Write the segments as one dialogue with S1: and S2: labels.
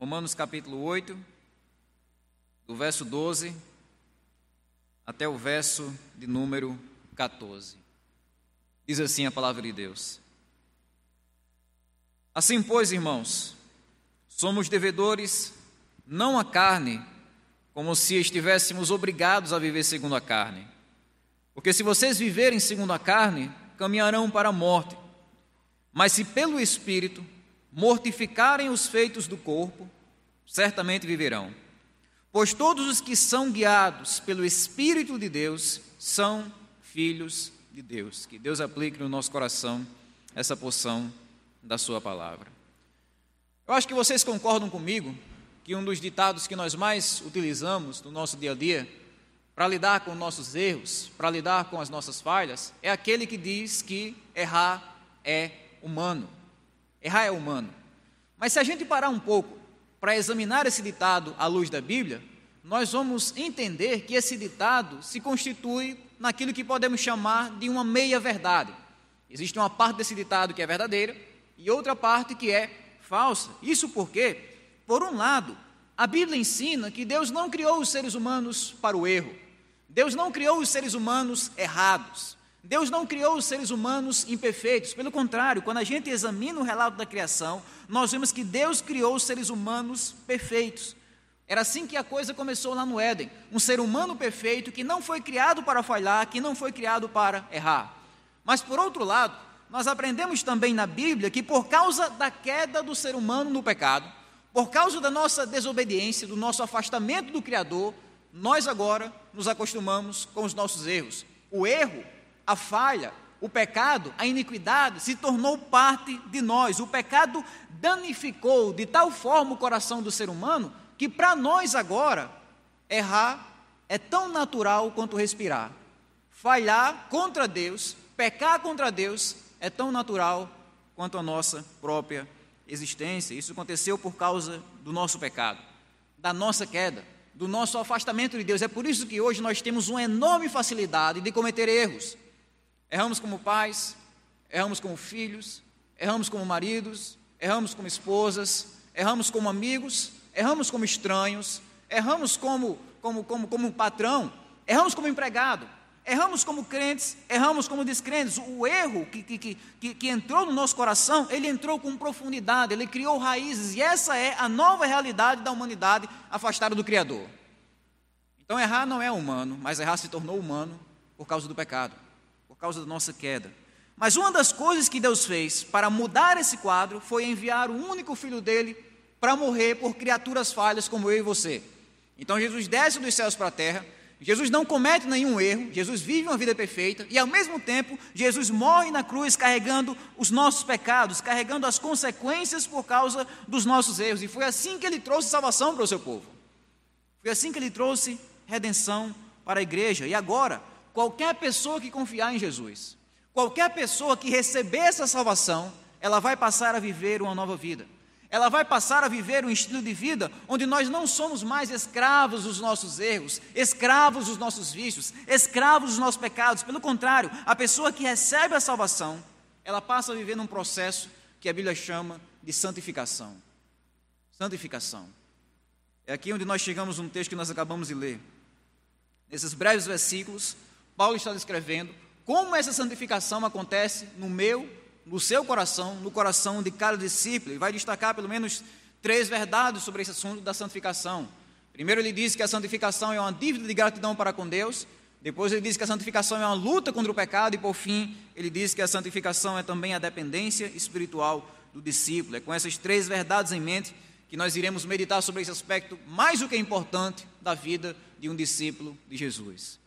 S1: Romanos capítulo 8, do verso 12 até o verso de número 14. Diz assim a palavra de Deus. Assim, pois, irmãos, somos devedores não à carne, como se estivéssemos obrigados a viver segundo a carne. Porque se vocês viverem segundo a carne, caminharão para a morte. Mas se pelo Espírito mortificarem os feitos do corpo, certamente viverão. Pois todos os que são guiados pelo Espírito de Deus são filhos de Deus. Que Deus aplique no nosso coração essa porção da Sua palavra. Eu acho que vocês concordam comigo que um dos ditados que nós mais utilizamos no nosso dia a dia, para lidar com nossos erros, para lidar com as nossas falhas, é aquele que diz que errar é humano. Errar é humano. Mas se a gente parar um pouco para examinar esse ditado à luz da Bíblia, nós vamos entender que esse ditado se constitui naquilo que podemos chamar de uma meia-verdade. Existe uma parte desse ditado que é verdadeira e outra parte que é falsa. Isso porque, por um lado, a Bíblia ensina que Deus não criou os seres humanos para o erro. Deus não criou os seres humanos errados. Deus não criou os seres humanos imperfeitos. Pelo contrário, quando a gente examina o relato da criação, nós vemos que Deus criou os seres humanos perfeitos. Era assim que a coisa começou lá no Éden. Um ser humano perfeito que não foi criado para falhar, que não foi criado para errar. Mas por outro lado, nós aprendemos também na Bíblia que por causa da queda do ser humano no pecado, por causa da nossa desobediência, do nosso afastamento do Criador, nós agora nos acostumamos com os nossos erros. O erro, a falha, o pecado, a iniquidade se tornou parte de nós. O pecado danificou de tal forma o coração do ser humano que para nós agora, errar é tão natural quanto respirar. Falhar contra Deus, pecar contra Deus, é tão natural quanto a nossa própria existência. Isso aconteceu por causa do nosso pecado, da nossa queda, do nosso afastamento de Deus. É por isso que hoje nós temos uma enorme facilidade de cometer erros. Erramos como pais, erramos como filhos, erramos como maridos, erramos como esposas, erramos como amigos, erramos como estranhos, erramos como, como, como, como patrão, erramos como empregado, erramos como crentes, erramos como descrentes. O erro que, que, que, que entrou no nosso coração, ele entrou com profundidade, ele criou raízes, e essa é a nova realidade da humanidade afastada do Criador. Então, errar não é humano, mas errar se tornou humano por causa do pecado, causa da nossa queda. Mas uma das coisas que Deus fez para mudar esse quadro foi enviar o único filho dele para morrer por criaturas falhas como eu e você. Então Jesus desce dos céus para a terra, Jesus não comete nenhum erro, Jesus vive uma vida perfeita e ao mesmo tempo Jesus morre na cruz carregando os nossos pecados, carregando as consequências por causa dos nossos erros. E foi assim que ele trouxe salvação para o seu povo. Foi assim que ele trouxe redenção para a igreja. E agora, qualquer pessoa que confiar em Jesus, qualquer pessoa que receber essa salvação, ela vai passar a viver uma nova vida ela vai passar a viver um estilo de vida onde nós não somos mais escravos dos nossos erros, escravos dos nossos vícios, escravos dos nossos pecados. Pelo contrário, a pessoa que recebe a salvação, ela passa a viver num processo que a Bíblia chama de santificação. Santificação. É aqui onde nós chegamos num texto que nós acabamos de ler. Nesses breves versículos, Paulo está descrevendo como essa santificação acontece no meu no seu coração, no coração de cada discípulo, e vai destacar pelo menos três verdades sobre esse assunto da santificação. Primeiro, ele diz que a santificação é uma dívida de gratidão para com Deus. Depois, ele diz que a santificação é uma luta contra o pecado. E, por fim, ele diz que a santificação é também a dependência espiritual do discípulo. É com essas três verdades em mente que nós iremos meditar sobre esse aspecto mais do que importante da vida de um discípulo de Jesus.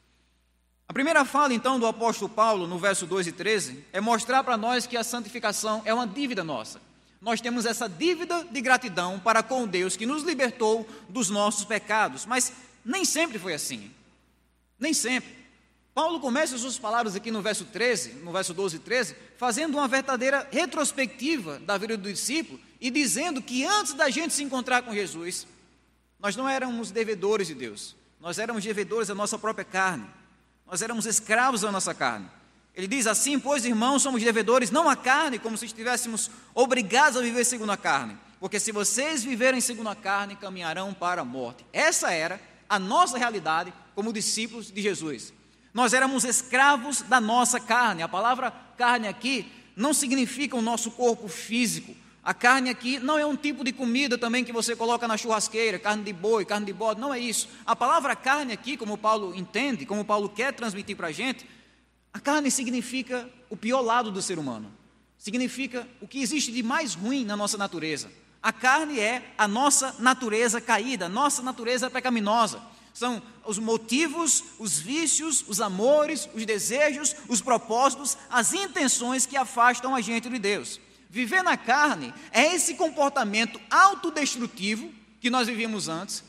S1: A primeira fala, então, do apóstolo Paulo, no verso 2 e 13, é mostrar para nós que a santificação é uma dívida nossa. Nós temos essa dívida de gratidão para com Deus que nos libertou dos nossos pecados, mas nem sempre foi assim. Nem sempre. Paulo começa as suas palavras aqui no verso 13, no verso 12 e 13, fazendo uma verdadeira retrospectiva da vida do discípulo e dizendo que antes da gente se encontrar com Jesus, nós não éramos devedores de Deus, nós éramos devedores da nossa própria carne. Nós éramos escravos da nossa carne. Ele diz assim: Pois, irmãos, somos devedores não à carne, como se estivéssemos obrigados a viver segundo a carne, porque se vocês viverem segundo a carne, caminharão para a morte. Essa era a nossa realidade como discípulos de Jesus. Nós éramos escravos da nossa carne. A palavra carne aqui não significa o nosso corpo físico. A carne aqui não é um tipo de comida também que você coloca na churrasqueira, carne de boi, carne de bode, não é isso. A palavra carne aqui, como Paulo entende, como Paulo quer transmitir para a gente, a carne significa o pior lado do ser humano. Significa o que existe de mais ruim na nossa natureza. A carne é a nossa natureza caída, nossa natureza pecaminosa. São os motivos, os vícios, os amores, os desejos, os propósitos, as intenções que afastam a gente de Deus. Viver na carne é esse comportamento autodestrutivo que nós vivíamos antes,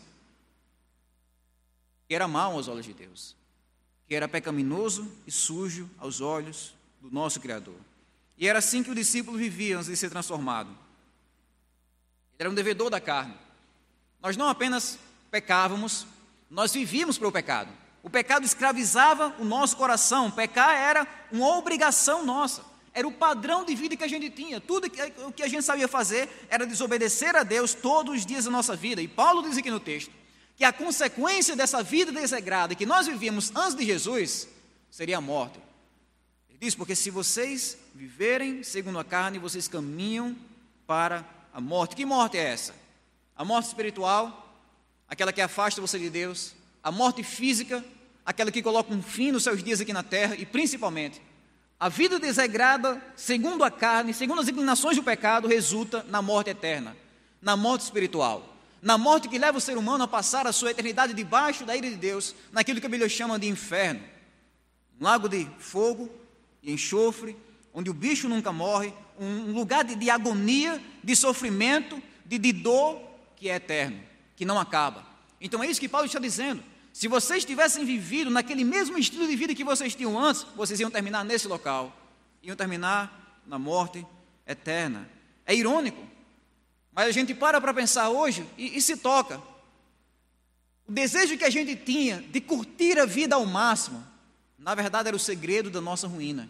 S1: que era mau aos olhos de Deus, que era pecaminoso e sujo aos olhos do nosso Criador. E era assim que o discípulo vivia antes de ser transformado. Ele era um devedor da carne. Nós não apenas pecávamos, nós vivíamos para o pecado. O pecado escravizava o nosso coração. Pecar era uma obrigação nossa. Era o padrão de vida que a gente tinha. Tudo o que a gente sabia fazer era desobedecer a Deus todos os dias da nossa vida. E Paulo diz aqui no texto que a consequência dessa vida desagrada que nós vivíamos antes de Jesus seria a morte. Ele diz: porque se vocês viverem segundo a carne, vocês caminham para a morte. Que morte é essa? A morte espiritual, aquela que afasta você de Deus, a morte física, aquela que coloca um fim nos seus dias aqui na terra, e principalmente a vida desagrada, segundo a carne, segundo as inclinações do pecado, resulta na morte eterna, na morte espiritual, na morte que leva o ser humano a passar a sua eternidade debaixo da ira de Deus, naquilo que a Bíblia chama de inferno um lago de fogo e enxofre, onde o bicho nunca morre, um lugar de, de agonia, de sofrimento, de, de dor que é eterno, que não acaba. Então é isso que Paulo está dizendo. Se vocês tivessem vivido naquele mesmo estilo de vida que vocês tinham antes, vocês iam terminar nesse local, iam terminar na morte eterna. É irônico, mas a gente para para pensar hoje e, e se toca. O desejo que a gente tinha de curtir a vida ao máximo, na verdade era o segredo da nossa ruína,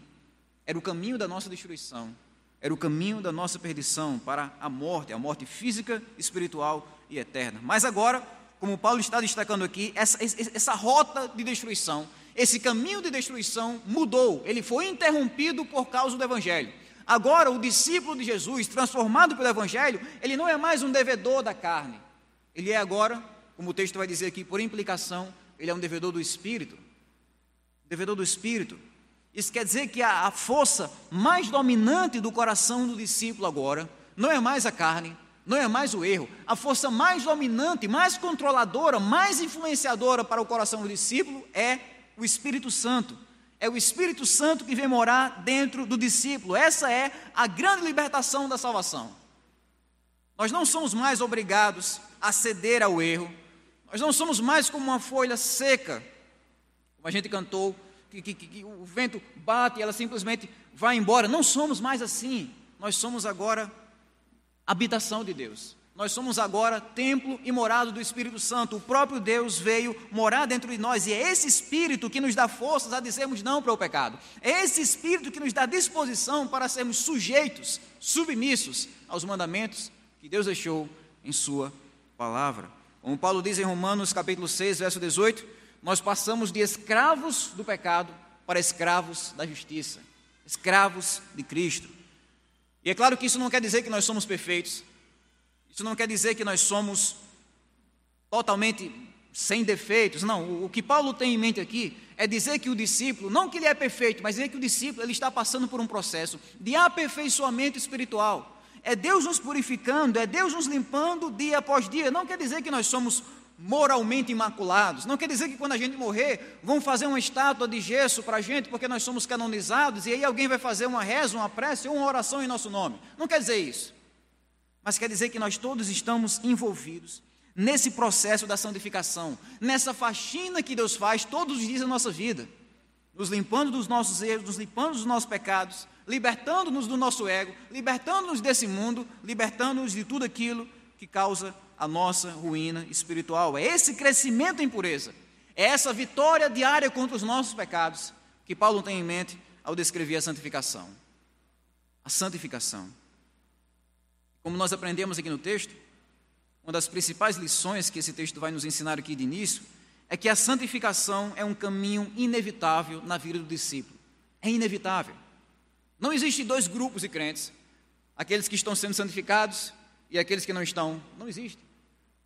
S1: era o caminho da nossa destruição, era o caminho da nossa perdição para a morte, a morte física, espiritual e eterna. Mas agora como Paulo está destacando aqui, essa, essa rota de destruição, esse caminho de destruição mudou, ele foi interrompido por causa do Evangelho. Agora, o discípulo de Jesus, transformado pelo Evangelho, ele não é mais um devedor da carne, ele é agora, como o texto vai dizer aqui, por implicação, ele é um devedor do Espírito. Devedor do Espírito. Isso quer dizer que a, a força mais dominante do coração do discípulo agora não é mais a carne, não é mais o erro. A força mais dominante, mais controladora, mais influenciadora para o coração do discípulo é o Espírito Santo. É o Espírito Santo que vem morar dentro do discípulo. Essa é a grande libertação da salvação. Nós não somos mais obrigados a ceder ao erro. Nós não somos mais como uma folha seca, como a gente cantou, que, que, que o vento bate e ela simplesmente vai embora. Não somos mais assim. Nós somos agora habitação de Deus. Nós somos agora templo e morado do Espírito Santo. O próprio Deus veio morar dentro de nós e é esse Espírito que nos dá forças a dizermos não para o pecado. É esse Espírito que nos dá disposição para sermos sujeitos, submissos aos mandamentos que Deus deixou em Sua palavra. Como Paulo diz em Romanos capítulo 6, verso 18, nós passamos de escravos do pecado para escravos da justiça, escravos de Cristo. E é claro que isso não quer dizer que nós somos perfeitos, isso não quer dizer que nós somos totalmente sem defeitos. Não, o que Paulo tem em mente aqui é dizer que o discípulo, não que ele é perfeito, mas dizer que o discípulo ele está passando por um processo de aperfeiçoamento espiritual. É Deus nos purificando, é Deus nos limpando dia após dia. Não quer dizer que nós somos moralmente imaculados. Não quer dizer que quando a gente morrer, vão fazer uma estátua de gesso para a gente porque nós somos canonizados e aí alguém vai fazer uma reza, uma prece ou uma oração em nosso nome. Não quer dizer isso. Mas quer dizer que nós todos estamos envolvidos nesse processo da santificação, nessa faxina que Deus faz todos os dias da nossa vida, nos limpando dos nossos erros, nos limpando dos nossos pecados, libertando-nos do nosso ego, libertando-nos desse mundo, libertando-nos de tudo aquilo que causa a nossa ruína espiritual. É esse crescimento em pureza, é essa vitória diária contra os nossos pecados que Paulo tem em mente ao descrever a santificação. A santificação. Como nós aprendemos aqui no texto, uma das principais lições que esse texto vai nos ensinar aqui de início é que a santificação é um caminho inevitável na vida do discípulo. É inevitável. Não existe dois grupos de crentes, aqueles que estão sendo santificados e aqueles que não estão. Não existe.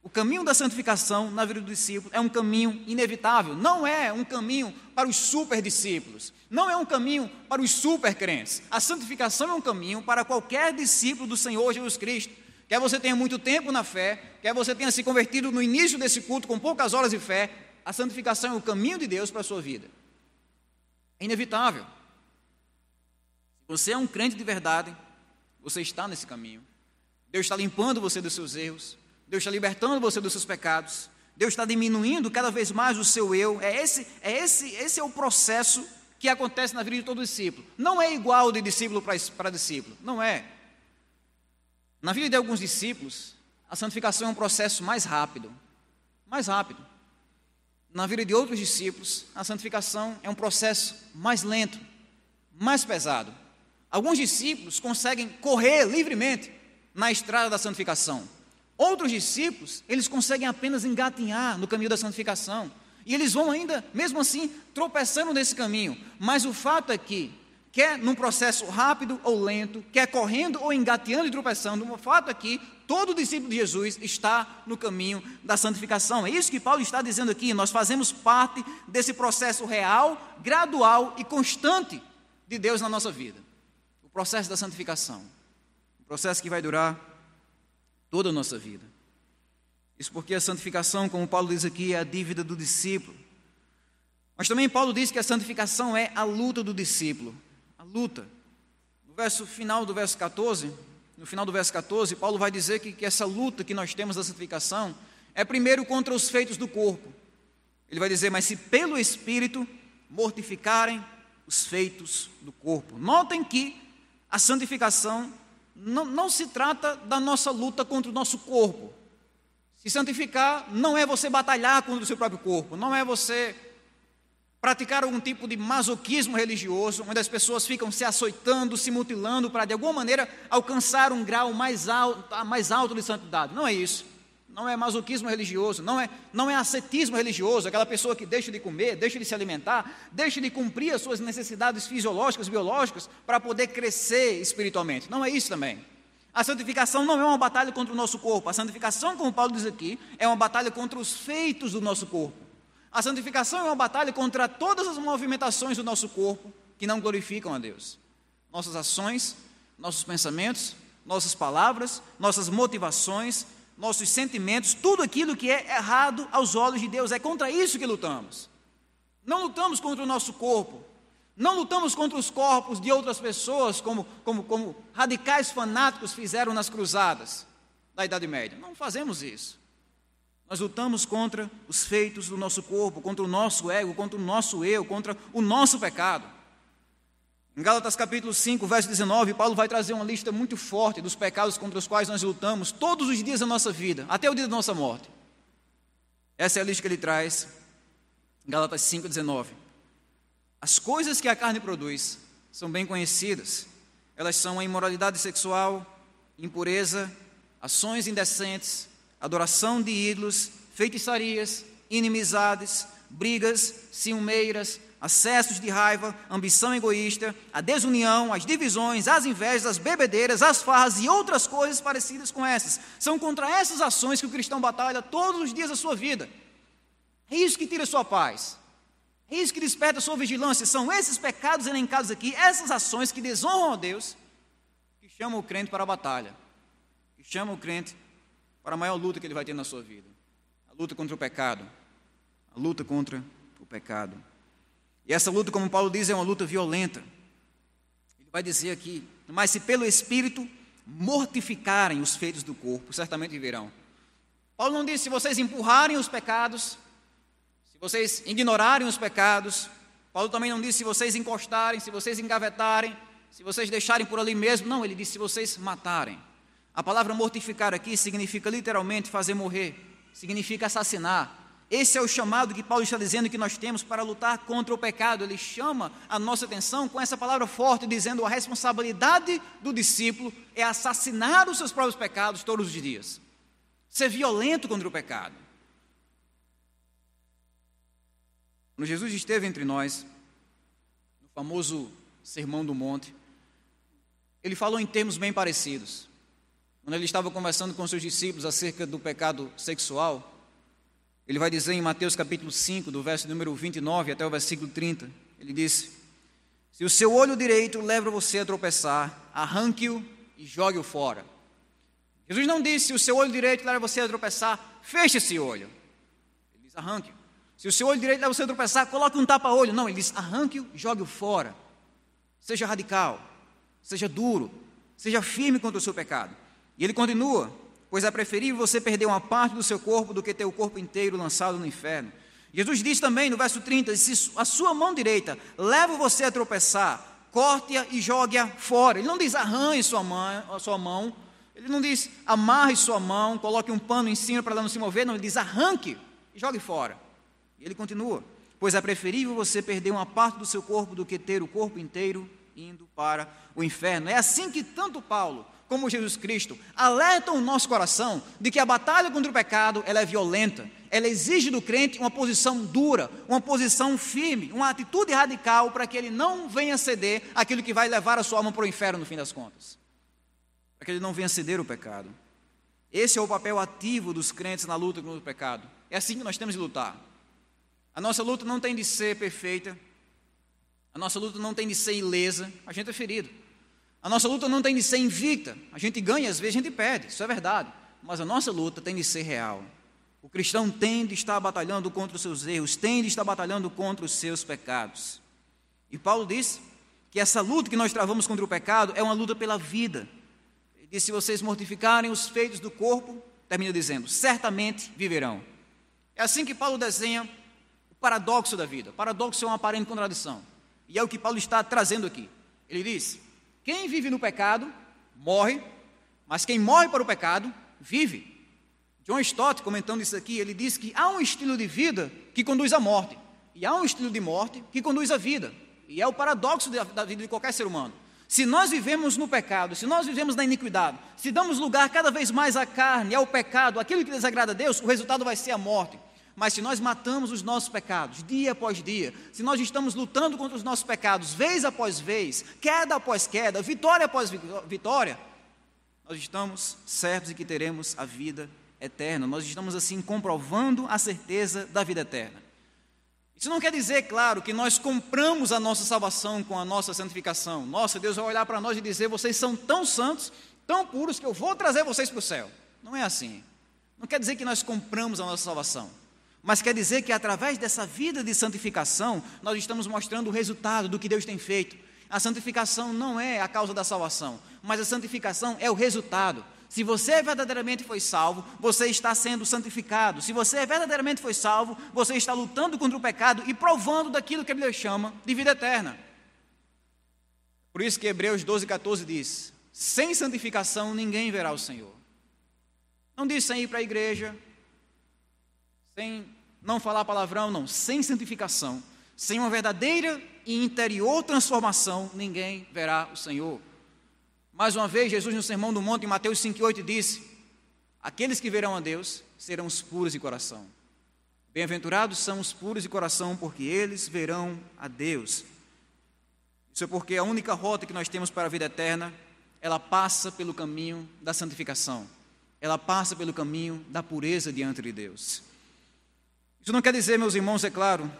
S1: O caminho da santificação na vida do discípulo é um caminho inevitável, não é um caminho para os super discípulos, não é um caminho para os super crentes. A santificação é um caminho para qualquer discípulo do Senhor Jesus Cristo. Quer você tenha muito tempo na fé, quer você tenha se convertido no início desse culto com poucas horas de fé, a santificação é o caminho de Deus para a sua vida. É inevitável. Se você é um crente de verdade, você está nesse caminho. Deus está limpando você dos seus erros. Deus está libertando você dos seus pecados. Deus está diminuindo cada vez mais o seu eu. É esse, é esse, esse é o processo que acontece na vida de todo discípulo. Não é igual de discípulo para discípulo. Não é. Na vida de alguns discípulos, a santificação é um processo mais rápido. Mais rápido na vida de outros discípulos, a santificação é um processo mais lento, mais pesado. Alguns discípulos conseguem correr livremente na estrada da santificação. Outros discípulos, eles conseguem apenas engatinhar no caminho da santificação. E eles vão ainda, mesmo assim, tropeçando nesse caminho. Mas o fato é que quer num processo rápido ou lento, quer correndo ou engateando e tropeçando, o fato é que todo discípulo de Jesus está no caminho da santificação. É isso que Paulo está dizendo aqui. Nós fazemos parte desse processo real, gradual e constante de Deus na nossa vida. O processo da santificação. Um processo que vai durar toda a nossa vida. Isso porque a santificação, como Paulo diz aqui, é a dívida do discípulo. Mas também Paulo diz que a santificação é a luta do discípulo luta. No verso final do verso 14, no final do verso 14, Paulo vai dizer que, que essa luta que nós temos da santificação é primeiro contra os feitos do corpo. Ele vai dizer, mas se pelo Espírito mortificarem os feitos do corpo. Notem que a santificação não, não se trata da nossa luta contra o nosso corpo. Se santificar não é você batalhar contra o seu próprio corpo, não é você praticar algum tipo de masoquismo religioso, onde as pessoas ficam se açoitando, se mutilando para de alguma maneira alcançar um grau mais alto, mais alto de santidade. Não é isso. Não é masoquismo religioso, não é, não é ascetismo religioso, aquela pessoa que deixa de comer, deixa de se alimentar, deixa de cumprir as suas necessidades fisiológicas, biológicas, para poder crescer espiritualmente. Não é isso também. A santificação não é uma batalha contra o nosso corpo. A santificação, como Paulo diz aqui, é uma batalha contra os feitos do nosso corpo. A santificação é uma batalha contra todas as movimentações do nosso corpo que não glorificam a Deus. Nossas ações, nossos pensamentos, nossas palavras, nossas motivações, nossos sentimentos, tudo aquilo que é errado aos olhos de Deus, é contra isso que lutamos. Não lutamos contra o nosso corpo, não lutamos contra os corpos de outras pessoas, como, como, como radicais fanáticos fizeram nas cruzadas da Idade Média. Não fazemos isso. Nós lutamos contra os feitos do nosso corpo, contra o nosso ego, contra o nosso eu, contra o nosso pecado. Em Gálatas capítulo 5, verso 19, Paulo vai trazer uma lista muito forte dos pecados contra os quais nós lutamos todos os dias da nossa vida, até o dia da nossa morte. Essa é a lista que ele traz, Gálatas 5, 19. As coisas que a carne produz são bem conhecidas. Elas são a imoralidade sexual, impureza, ações indecentes, adoração de ídolos, feitiçarias, inimizades, brigas, ciumeiras, acessos de raiva, ambição egoísta, a desunião, as divisões, as invejas, as bebedeiras, as farras e outras coisas parecidas com essas. São contra essas ações que o cristão batalha todos os dias da sua vida. É isso que tira a sua paz. É isso que desperta a sua vigilância. São esses pecados elencados aqui, essas ações que desonram a Deus, que chamam o crente para a batalha, que chamam o crente para a maior luta que ele vai ter na sua vida: a luta contra o pecado. A luta contra o pecado. E essa luta, como Paulo diz, é uma luta violenta. Ele vai dizer aqui: mas se pelo Espírito mortificarem os feitos do corpo, certamente viverão. Paulo não disse se vocês empurrarem os pecados, se vocês ignorarem os pecados. Paulo também não disse se vocês encostarem, se vocês engavetarem, se vocês deixarem por ali mesmo. Não, ele disse se vocês matarem. A palavra mortificar aqui significa literalmente fazer morrer, significa assassinar. Esse é o chamado que Paulo está dizendo que nós temos para lutar contra o pecado. Ele chama a nossa atenção com essa palavra forte, dizendo a responsabilidade do discípulo é assassinar os seus próprios pecados todos os dias, ser violento contra o pecado. Quando Jesus esteve entre nós, no famoso Sermão do Monte, ele falou em termos bem parecidos. Quando ele estava conversando com seus discípulos acerca do pecado sexual, ele vai dizer em Mateus capítulo 5, do verso número 29 até o versículo 30, ele disse: Se o seu olho direito leva você a tropeçar, arranque-o e jogue-o fora. Jesus não disse: Se o seu olho direito leva você a tropeçar, feche esse olho. Ele diz: arranque-o. Se o seu olho direito leva você a tropeçar, coloque um tapa-olho. Não, ele diz: arranque-o e jogue-o fora. Seja radical, seja duro, seja firme contra o seu pecado. E ele continua: pois é preferível você perder uma parte do seu corpo do que ter o corpo inteiro lançado no inferno. Jesus diz também no verso 30: se a sua mão direita leva você a tropeçar, corte-a e jogue-a fora. Ele não diz arranhe sua mão, sua mão, ele não diz amarre sua mão, coloque um pano em cima para ela não se mover, não, ele diz arranque e jogue fora. E ele continua: pois é preferível você perder uma parte do seu corpo do que ter o corpo inteiro indo para o inferno. É assim que tanto Paulo como Jesus Cristo, alertam o nosso coração de que a batalha contra o pecado ela é violenta, ela exige do crente uma posição dura, uma posição firme, uma atitude radical para que ele não venha ceder aquilo que vai levar a sua alma para o inferno no fim das contas. Para que ele não venha ceder o pecado. Esse é o papel ativo dos crentes na luta contra o pecado. É assim que nós temos de lutar. A nossa luta não tem de ser perfeita, a nossa luta não tem de ser ilesa, a gente é ferido. A nossa luta não tem de ser invicta. A gente ganha, às vezes a gente perde, isso é verdade. Mas a nossa luta tem de ser real. O cristão tem de estar batalhando contra os seus erros, tem de estar batalhando contra os seus pecados. E Paulo diz que essa luta que nós travamos contra o pecado é uma luta pela vida. Ele diz: se vocês mortificarem os feitos do corpo, termina dizendo, certamente viverão. É assim que Paulo desenha o paradoxo da vida. O paradoxo é uma aparente contradição. E é o que Paulo está trazendo aqui. Ele diz: quem vive no pecado morre, mas quem morre para o pecado vive. John Stott, comentando isso aqui, ele diz que há um estilo de vida que conduz à morte, e há um estilo de morte que conduz à vida. E é o paradoxo da vida de qualquer ser humano. Se nós vivemos no pecado, se nós vivemos na iniquidade, se damos lugar cada vez mais à carne, ao pecado, aquilo que desagrada a Deus, o resultado vai ser a morte. Mas se nós matamos os nossos pecados dia após dia, se nós estamos lutando contra os nossos pecados vez após vez, queda após queda, vitória após vitória, nós estamos certos de que teremos a vida eterna. Nós estamos assim comprovando a certeza da vida eterna. Isso não quer dizer, claro, que nós compramos a nossa salvação com a nossa santificação. Nossa, Deus vai olhar para nós e dizer: vocês são tão santos, tão puros, que eu vou trazer vocês para o céu. Não é assim. Não quer dizer que nós compramos a nossa salvação. Mas quer dizer que através dessa vida de santificação, nós estamos mostrando o resultado do que Deus tem feito. A santificação não é a causa da salvação, mas a santificação é o resultado. Se você verdadeiramente foi salvo, você está sendo santificado. Se você verdadeiramente foi salvo, você está lutando contra o pecado e provando daquilo que Ele chama de vida eterna. Por isso que Hebreus 12, 14 diz: sem santificação ninguém verá o Senhor. Não diz sem ir para a igreja, sem não falar palavrão, não, sem santificação, sem uma verdadeira e interior transformação, ninguém verá o Senhor. Mais uma vez, Jesus no Sermão do Monte, em Mateus 5,8, disse: Aqueles que verão a Deus serão os puros de coração. Bem-aventurados são os puros de coração, porque eles verão a Deus. Isso é porque a única rota que nós temos para a vida eterna, ela passa pelo caminho da santificação. Ela passa pelo caminho da pureza diante de Deus. Isso não quer dizer, meus irmãos, é claro,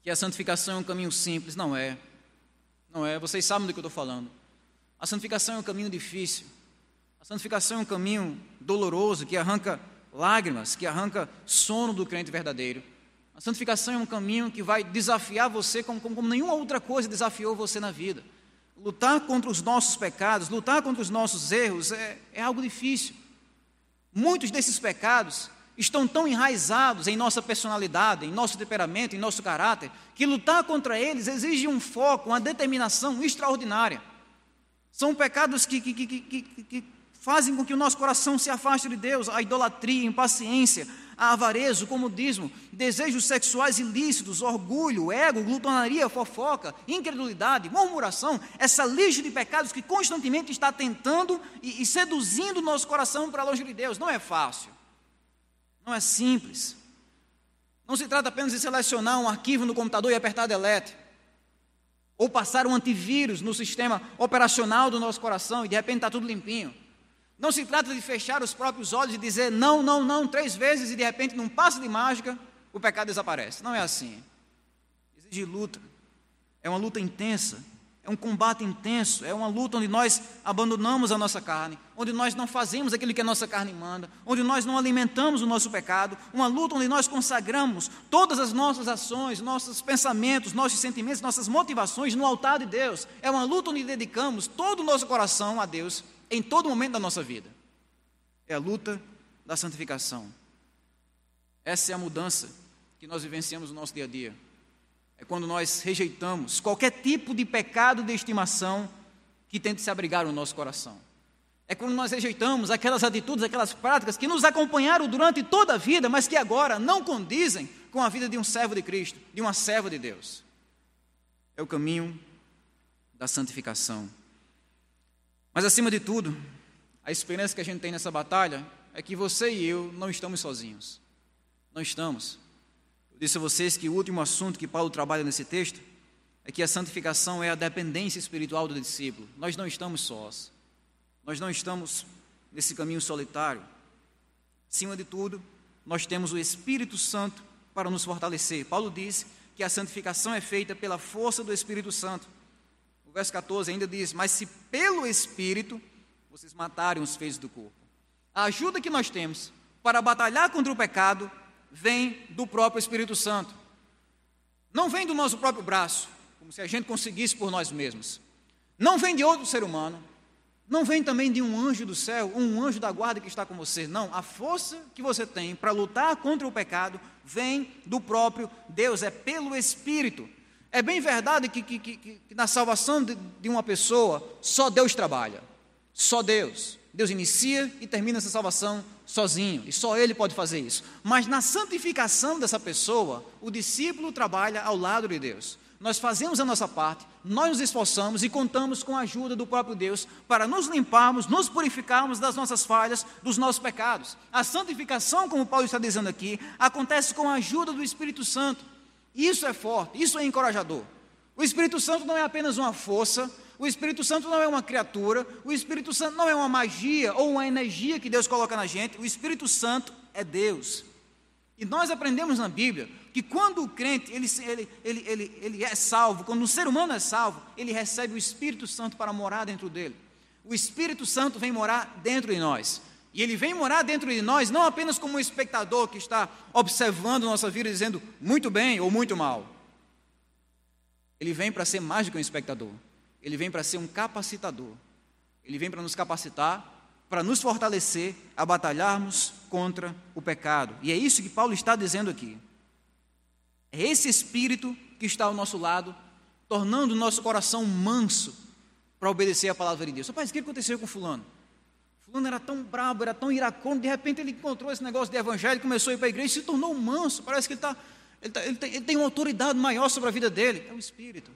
S1: que a santificação é um caminho simples. Não é. Não é. Vocês sabem do que eu estou falando. A santificação é um caminho difícil. A santificação é um caminho doloroso que arranca lágrimas, que arranca sono do crente verdadeiro. A santificação é um caminho que vai desafiar você como, como, como nenhuma outra coisa desafiou você na vida. Lutar contra os nossos pecados, lutar contra os nossos erros é, é algo difícil. Muitos desses pecados estão tão enraizados em nossa personalidade, em nosso temperamento, em nosso caráter, que lutar contra eles exige um foco, uma determinação extraordinária. São pecados que, que, que, que fazem com que o nosso coração se afaste de Deus, a idolatria, a impaciência, a avareza, o comodismo, desejos sexuais ilícitos, orgulho, ego, glutonaria, fofoca, incredulidade, murmuração, essa lista de pecados que constantemente está tentando e, e seduzindo o nosso coração para longe de Deus. Não é fácil, não é simples. Não se trata apenas de selecionar um arquivo no computador e apertar delete. Ou passar um antivírus no sistema operacional do nosso coração e de repente está tudo limpinho. Não se trata de fechar os próprios olhos e dizer não, não, não três vezes e de repente, num passo de mágica, o pecado desaparece. Não é assim. Exige luta. É uma luta intensa. É um combate intenso. É uma luta onde nós abandonamos a nossa carne, onde nós não fazemos aquilo que a nossa carne manda, onde nós não alimentamos o nosso pecado. Uma luta onde nós consagramos todas as nossas ações, nossos pensamentos, nossos sentimentos, nossas motivações no altar de Deus. É uma luta onde dedicamos todo o nosso coração a Deus em todo momento da nossa vida. É a luta da santificação. Essa é a mudança que nós vivenciamos no nosso dia a dia. É quando nós rejeitamos qualquer tipo de pecado de estimação que tente se abrigar no nosso coração. É quando nós rejeitamos aquelas atitudes, aquelas práticas que nos acompanharam durante toda a vida, mas que agora não condizem com a vida de um servo de Cristo, de uma serva de Deus. É o caminho da santificação. Mas acima de tudo, a esperança que a gente tem nessa batalha é que você e eu não estamos sozinhos. Não estamos. Eu disse a vocês que o último assunto que Paulo trabalha nesse texto é que a santificação é a dependência espiritual do discípulo. Nós não estamos sós. Nós não estamos nesse caminho solitário. Acima de tudo, nós temos o Espírito Santo para nos fortalecer. Paulo diz que a santificação é feita pela força do Espírito Santo. O verso 14 ainda diz: Mas se pelo Espírito vocês matarem os feios do corpo. A ajuda que nós temos para batalhar contra o pecado vem do próprio Espírito Santo. Não vem do nosso próprio braço, como se a gente conseguisse por nós mesmos. Não vem de outro ser humano. Não vem também de um anjo do céu, um anjo da guarda que está com você. Não, a força que você tem para lutar contra o pecado vem do próprio Deus, é pelo Espírito. É bem verdade que, que, que, que na salvação de, de uma pessoa só Deus trabalha. Só Deus. Deus inicia e termina essa salvação sozinho, e só Ele pode fazer isso. Mas na santificação dessa pessoa, o discípulo trabalha ao lado de Deus. Nós fazemos a nossa parte, nós nos esforçamos e contamos com a ajuda do próprio Deus para nos limparmos, nos purificarmos das nossas falhas, dos nossos pecados. A santificação, como Paulo está dizendo aqui, acontece com a ajuda do Espírito Santo. Isso é forte, isso é encorajador. O Espírito Santo não é apenas uma força, o Espírito Santo não é uma criatura, o Espírito Santo não é uma magia ou uma energia que Deus coloca na gente, o Espírito Santo é Deus. E nós aprendemos na Bíblia que quando o crente ele, ele, ele, ele, ele é salvo, quando o ser humano é salvo, ele recebe o Espírito Santo para morar dentro dele. O Espírito Santo vem morar dentro de nós. E ele vem morar dentro de nós, não apenas como um espectador que está observando nossa vida dizendo muito bem ou muito mal. Ele vem para ser mais do que um espectador. Ele vem para ser um capacitador. Ele vem para nos capacitar, para nos fortalecer a batalharmos contra o pecado. E é isso que Paulo está dizendo aqui. É esse espírito que está ao nosso lado, tornando o nosso coração manso para obedecer a palavra de Deus. Rapaz, o que aconteceu com fulano? Fulano era tão brabo, era tão iracundo, de repente ele encontrou esse negócio de evangelho, começou a ir para a igreja e se tornou manso. Parece que ele, tá, ele, tá, ele, tem, ele tem uma autoridade maior sobre a vida dele. É o Espírito.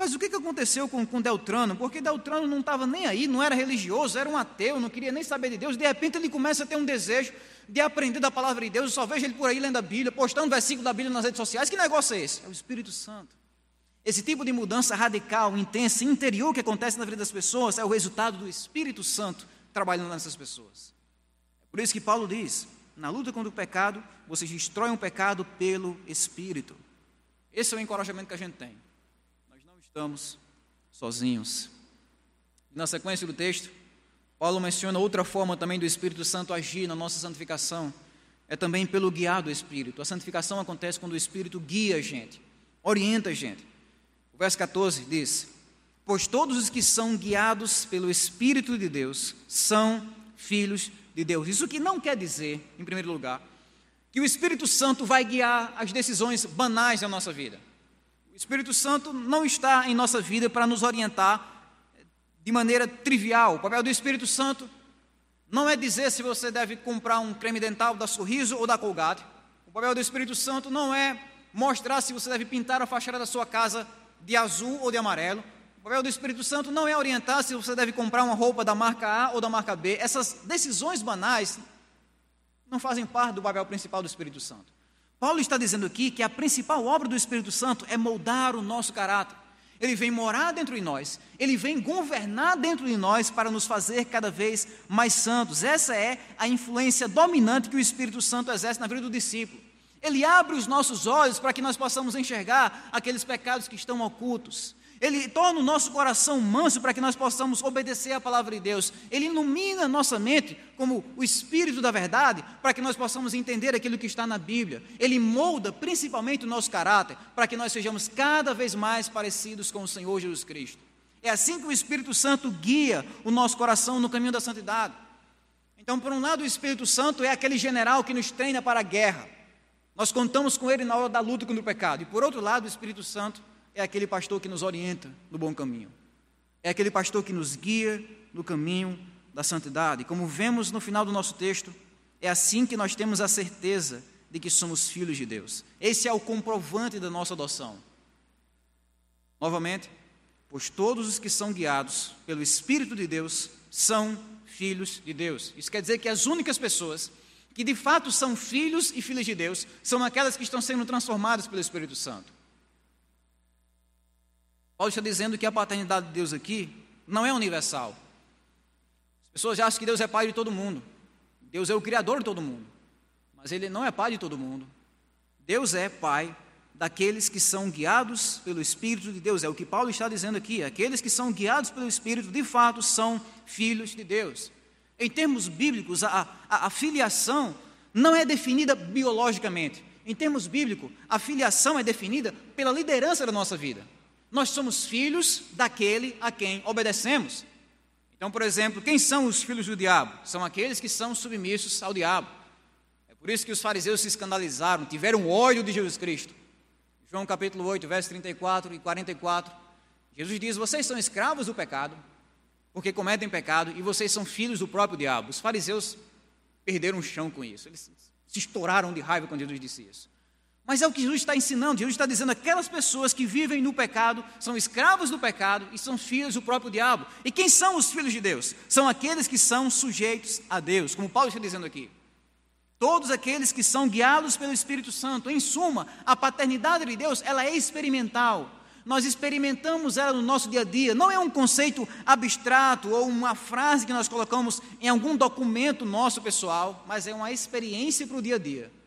S1: Mas o que aconteceu com, com Deltrano? Porque Deltrano não estava nem aí, não era religioso, era um ateu, não queria nem saber de Deus. De repente ele começa a ter um desejo de aprender da palavra de Deus. Eu só vejo ele por aí lendo a Bíblia, postando versículo da Bíblia nas redes sociais. Que negócio é esse? É o Espírito Santo. Esse tipo de mudança radical, intensa, interior que acontece na vida das pessoas é o resultado do Espírito Santo trabalhando nessas pessoas. É por isso que Paulo diz: na luta contra o pecado, vocês destroem o pecado pelo Espírito. Esse é o encorajamento que a gente tem. Estamos sozinhos. Na sequência do texto, Paulo menciona outra forma também do Espírito Santo agir na nossa santificação. É também pelo guiar do Espírito. A santificação acontece quando o Espírito guia a gente, orienta a gente. O verso 14 diz: Pois todos os que são guiados pelo Espírito de Deus são filhos de Deus. Isso que não quer dizer, em primeiro lugar, que o Espírito Santo vai guiar as decisões banais da nossa vida. Espírito Santo não está em nossa vida para nos orientar de maneira trivial. O papel do Espírito Santo não é dizer se você deve comprar um creme dental da Sorriso ou da Colgate. O papel do Espírito Santo não é mostrar se você deve pintar a fachada da sua casa de azul ou de amarelo. O papel do Espírito Santo não é orientar se você deve comprar uma roupa da marca A ou da marca B. Essas decisões banais não fazem parte do papel principal do Espírito Santo. Paulo está dizendo aqui que a principal obra do Espírito Santo é moldar o nosso caráter. Ele vem morar dentro de nós, ele vem governar dentro de nós para nos fazer cada vez mais santos. Essa é a influência dominante que o Espírito Santo exerce na vida do discípulo. Ele abre os nossos olhos para que nós possamos enxergar aqueles pecados que estão ocultos. Ele torna o nosso coração manso para que nós possamos obedecer à palavra de Deus. Ele ilumina nossa mente como o Espírito da verdade para que nós possamos entender aquilo que está na Bíblia. Ele molda principalmente o nosso caráter para que nós sejamos cada vez mais parecidos com o Senhor Jesus Cristo. É assim que o Espírito Santo guia o nosso coração no caminho da santidade. Então, por um lado, o Espírito Santo é aquele general que nos treina para a guerra. Nós contamos com ele na hora da luta contra o pecado. E por outro lado, o Espírito Santo é aquele pastor que nos orienta no bom caminho. É aquele pastor que nos guia no caminho da santidade. Como vemos no final do nosso texto, é assim que nós temos a certeza de que somos filhos de Deus. Esse é o comprovante da nossa adoção. Novamente, pois todos os que são guiados pelo Espírito de Deus são filhos de Deus. Isso quer dizer que as únicas pessoas que de fato são filhos e filhas de Deus são aquelas que estão sendo transformadas pelo Espírito Santo. Paulo está dizendo que a paternidade de Deus aqui não é universal. As pessoas já acham que Deus é pai de todo mundo. Deus é o criador de todo mundo. Mas ele não é pai de todo mundo. Deus é pai daqueles que são guiados pelo Espírito de Deus. É o que Paulo está dizendo aqui. Aqueles que são guiados pelo Espírito, de fato, são filhos de Deus. Em termos bíblicos, a, a, a filiação não é definida biologicamente. Em termos bíblicos, a filiação é definida pela liderança da nossa vida. Nós somos filhos daquele a quem obedecemos. Então, por exemplo, quem são os filhos do diabo? São aqueles que são submissos ao diabo. É por isso que os fariseus se escandalizaram, tiveram ódio de Jesus Cristo. João capítulo 8, versos 34 e 44. Jesus diz: Vocês são escravos do pecado, porque cometem pecado, e vocês são filhos do próprio diabo. Os fariseus perderam o chão com isso. Eles se estouraram de raiva quando Jesus disse isso. Mas é o que Jesus está ensinando. Jesus está dizendo: aquelas pessoas que vivem no pecado são escravos do pecado e são filhos do próprio diabo. E quem são os filhos de Deus? São aqueles que são sujeitos a Deus, como Paulo está dizendo aqui. Todos aqueles que são guiados pelo Espírito Santo. Em suma, a paternidade de Deus ela é experimental. Nós experimentamos ela no nosso dia a dia. Não é um conceito abstrato ou uma frase que nós colocamos em algum documento nosso pessoal, mas é uma experiência para o dia a dia.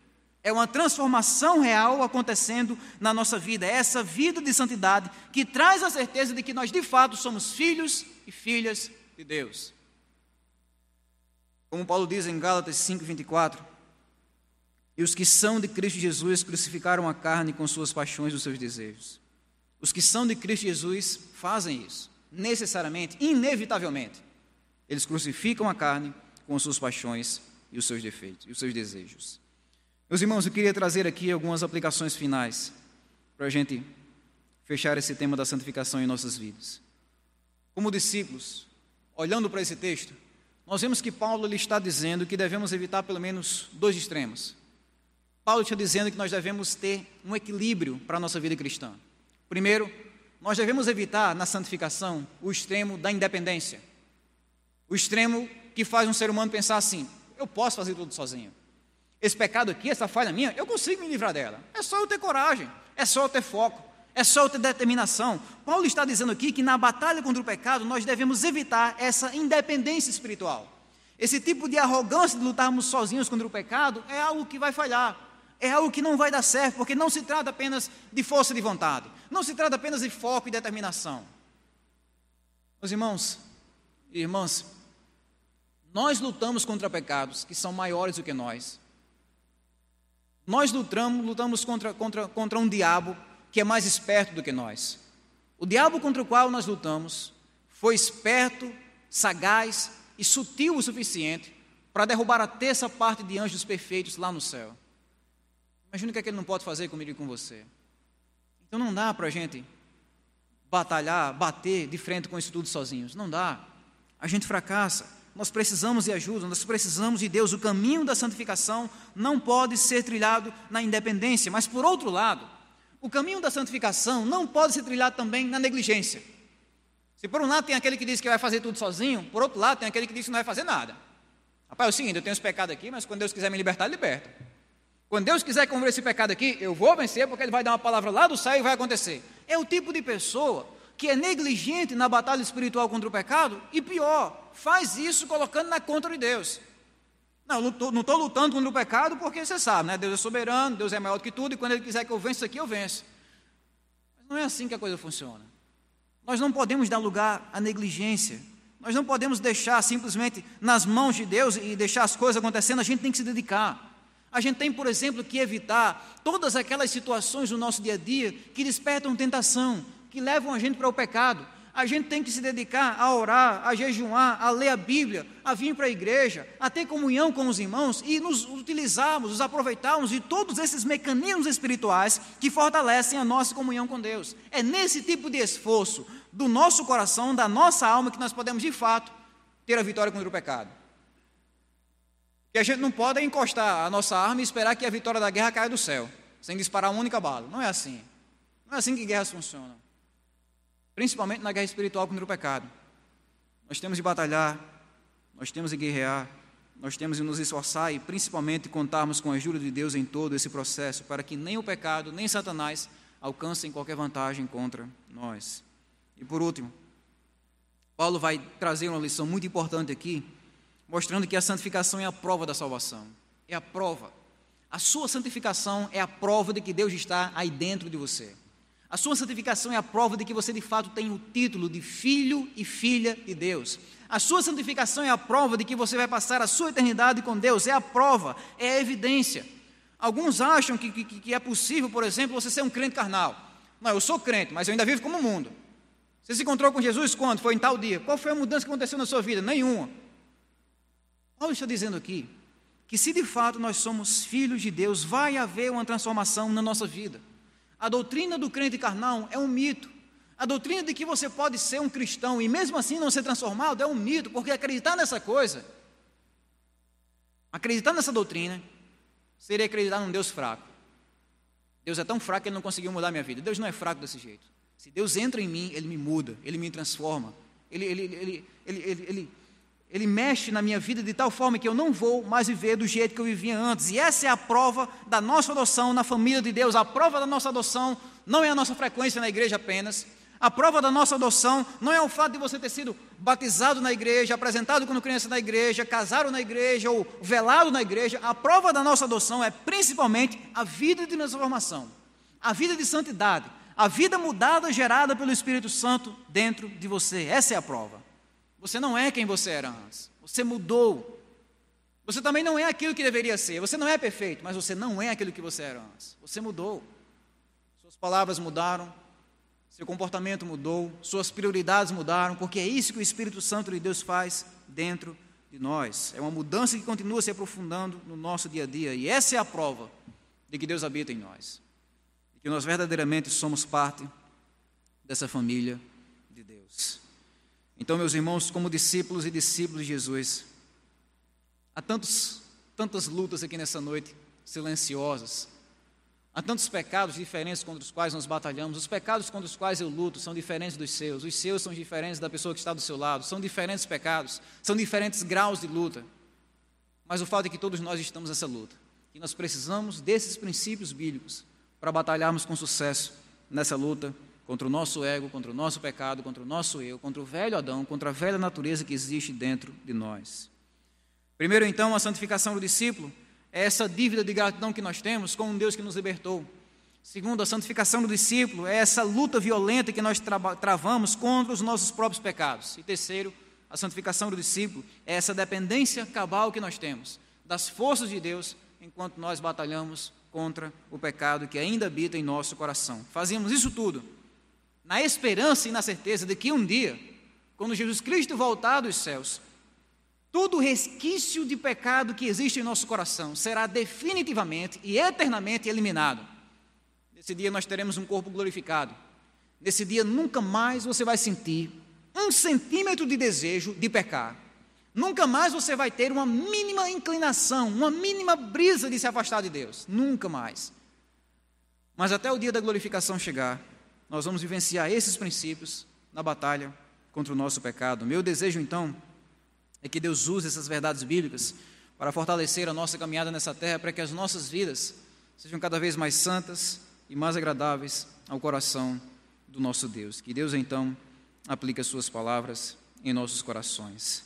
S1: É uma transformação real acontecendo na nossa vida. É essa vida de santidade que traz a certeza de que nós de fato somos filhos e filhas de Deus. Como Paulo diz em Gálatas 5:24, e os que são de Cristo Jesus crucificaram a carne com suas paixões e os seus desejos. Os que são de Cristo Jesus fazem isso, necessariamente, inevitavelmente. Eles crucificam a carne com as suas paixões e os seus defeitos e os seus desejos. Meus irmãos, eu queria trazer aqui algumas aplicações finais para a gente fechar esse tema da santificação em nossas vidas. Como discípulos, olhando para esse texto, nós vemos que Paulo está dizendo que devemos evitar pelo menos dois extremos. Paulo está dizendo que nós devemos ter um equilíbrio para a nossa vida cristã. Primeiro, nós devemos evitar na santificação o extremo da independência. O extremo que faz um ser humano pensar assim: eu posso fazer tudo sozinho. Esse pecado aqui, essa falha minha, eu consigo me livrar dela. É só eu ter coragem, é só eu ter foco, é só eu ter determinação. Paulo está dizendo aqui que na batalha contra o pecado nós devemos evitar essa independência espiritual. Esse tipo de arrogância de lutarmos sozinhos contra o pecado é algo que vai falhar, é algo que não vai dar certo, porque não se trata apenas de força de vontade, não se trata apenas de foco e determinação. Meus irmãos e irmãs, nós lutamos contra pecados que são maiores do que nós. Nós lutamos, lutamos contra, contra, contra um diabo que é mais esperto do que nós. O diabo contra o qual nós lutamos foi esperto, sagaz e sutil o suficiente para derrubar a terça parte de anjos perfeitos lá no céu. Imagina o que, é que ele não pode fazer comigo e com você. Então não dá para a gente batalhar, bater de frente com isso tudo sozinhos. Não dá. A gente fracassa.
S2: Nós precisamos de ajuda, nós precisamos de Deus. O caminho da santificação não pode ser trilhado na independência, mas por outro lado, o caminho da santificação não pode ser trilhado também na negligência. Se por um lado tem aquele que diz que vai fazer tudo sozinho, por outro lado tem aquele que diz que não vai fazer nada. Rapaz, é o seguinte, eu tenho esse pecado aqui, mas quando Deus quiser me libertar, liberta. Quando Deus quiser converter esse pecado aqui, eu vou vencer, porque Ele vai dar uma palavra lá do céu e vai acontecer. É o tipo de pessoa que é negligente na batalha espiritual contra o pecado e pior, faz isso colocando na contra de Deus. Não, não estou lutando contra o pecado porque você sabe, né? Deus é soberano, Deus é maior do que tudo e quando Ele quiser que eu vença aqui, eu venço. Mas não é assim que a coisa funciona. Nós não podemos dar lugar à negligência. Nós não podemos deixar simplesmente nas mãos de Deus e deixar as coisas acontecendo, a gente tem que se dedicar. A gente tem, por exemplo, que evitar todas aquelas situações no nosso dia a dia que despertam tentação, que levam a gente para o pecado. A gente tem que se dedicar a orar, a jejuar, a ler a Bíblia, a vir para a igreja, a ter comunhão com os irmãos e nos utilizarmos, nos aproveitarmos de todos esses mecanismos espirituais que fortalecem a nossa comunhão com Deus. É nesse tipo de esforço do nosso coração, da nossa alma, que nós podemos de fato ter a vitória contra o pecado. E a gente não pode encostar a nossa arma e esperar que a vitória da guerra caia do céu, sem disparar uma única bala. Não é assim. Não é assim que guerras funcionam principalmente na guerra espiritual contra o pecado. Nós temos de batalhar, nós temos de guerrear, nós temos de nos esforçar e principalmente contarmos com a ajuda de Deus em todo esse processo, para que nem o pecado, nem Satanás alcancem qualquer vantagem contra nós. E por último, Paulo vai trazer uma lição muito importante aqui, mostrando que a santificação é a prova da salvação. É a prova. A sua santificação é a prova de que Deus está aí dentro de você. A sua santificação é a prova de que você de fato tem o título de filho e filha de Deus. A sua santificação é a prova de que você vai passar a sua eternidade com Deus. É a prova, é a evidência. Alguns acham que, que, que é possível, por exemplo, você ser um crente carnal. Não, eu sou crente, mas eu ainda vivo como o mundo. Você se encontrou com Jesus quando? Foi em tal dia. Qual foi a mudança que aconteceu na sua vida? Nenhuma. Paulo está dizendo aqui que se de fato nós somos filhos de Deus, vai haver uma transformação na nossa vida. A doutrina do crente carnal é um mito. A doutrina de que você pode ser um cristão e mesmo assim não ser transformado é um mito, porque acreditar nessa coisa, acreditar nessa doutrina, seria acreditar num Deus fraco. Deus é tão fraco que ele não conseguiu mudar minha vida. Deus não é fraco desse jeito. Se Deus entra em mim, ele me muda, ele me transforma. Ele, ele, ele, ele, ele, mexe na minha vida de tal forma que eu não vou mais viver do jeito que eu vivia antes. E essa é a prova da nossa adoção na família de Deus. A prova da nossa adoção não é a nossa frequência na igreja apenas. A prova da nossa adoção não é o fato de você ter sido batizado na igreja, apresentado quando criança na igreja, casado na igreja ou velado na igreja. A prova da nossa adoção é principalmente a vida de transformação, a vida de santidade, a vida mudada gerada pelo Espírito Santo dentro de você. Essa é a prova. Você não é quem você era antes. Você mudou. Você também não é aquilo que deveria ser. Você não é perfeito, mas você não é aquilo que você era antes. Você mudou. Suas palavras mudaram, seu comportamento mudou, suas prioridades mudaram, porque é isso que o Espírito Santo de Deus faz dentro de nós. É uma mudança que continua se aprofundando no nosso dia a dia. E essa é a prova de que Deus habita em nós. De que nós verdadeiramente somos parte dessa família de Deus. Então, meus irmãos, como discípulos e discípulos de Jesus, há tantos, tantas lutas aqui nessa noite, silenciosas. Há tantos pecados diferentes contra os quais nós batalhamos. Os pecados contra os quais eu luto são diferentes dos seus. Os seus são diferentes da pessoa que está do seu lado. São diferentes pecados. São diferentes graus de luta. Mas o fato é que todos nós estamos nessa luta. E nós precisamos desses princípios bíblicos para batalharmos com sucesso nessa luta contra o nosso ego, contra o nosso pecado, contra o nosso eu, contra o velho Adão, contra a velha natureza que existe dentro de nós. Primeiro, então, a santificação do discípulo é essa dívida de gratidão que nós temos com um Deus que nos libertou. Segundo, a santificação do discípulo é essa luta violenta que nós travamos contra os nossos próprios pecados. E terceiro, a santificação do discípulo é essa dependência cabal que nós temos das forças de Deus enquanto nós batalhamos contra o pecado que ainda habita em nosso coração. Fazemos isso tudo na esperança e na certeza de que um dia, quando Jesus Cristo voltar dos céus, todo resquício de pecado que existe em nosso coração será definitivamente e eternamente eliminado. Nesse dia nós teremos um corpo glorificado. Nesse dia nunca mais você vai sentir um centímetro de desejo de pecar. Nunca mais você vai ter uma mínima inclinação, uma mínima brisa de se afastar de Deus. Nunca mais. Mas até o dia da glorificação chegar, nós vamos vivenciar esses princípios na batalha contra o nosso pecado. Meu desejo, então, é que Deus use essas verdades bíblicas para fortalecer a nossa caminhada nessa terra, para que as nossas vidas sejam cada vez mais santas e mais agradáveis ao coração do nosso Deus. Que Deus, então, aplique as suas palavras em nossos corações.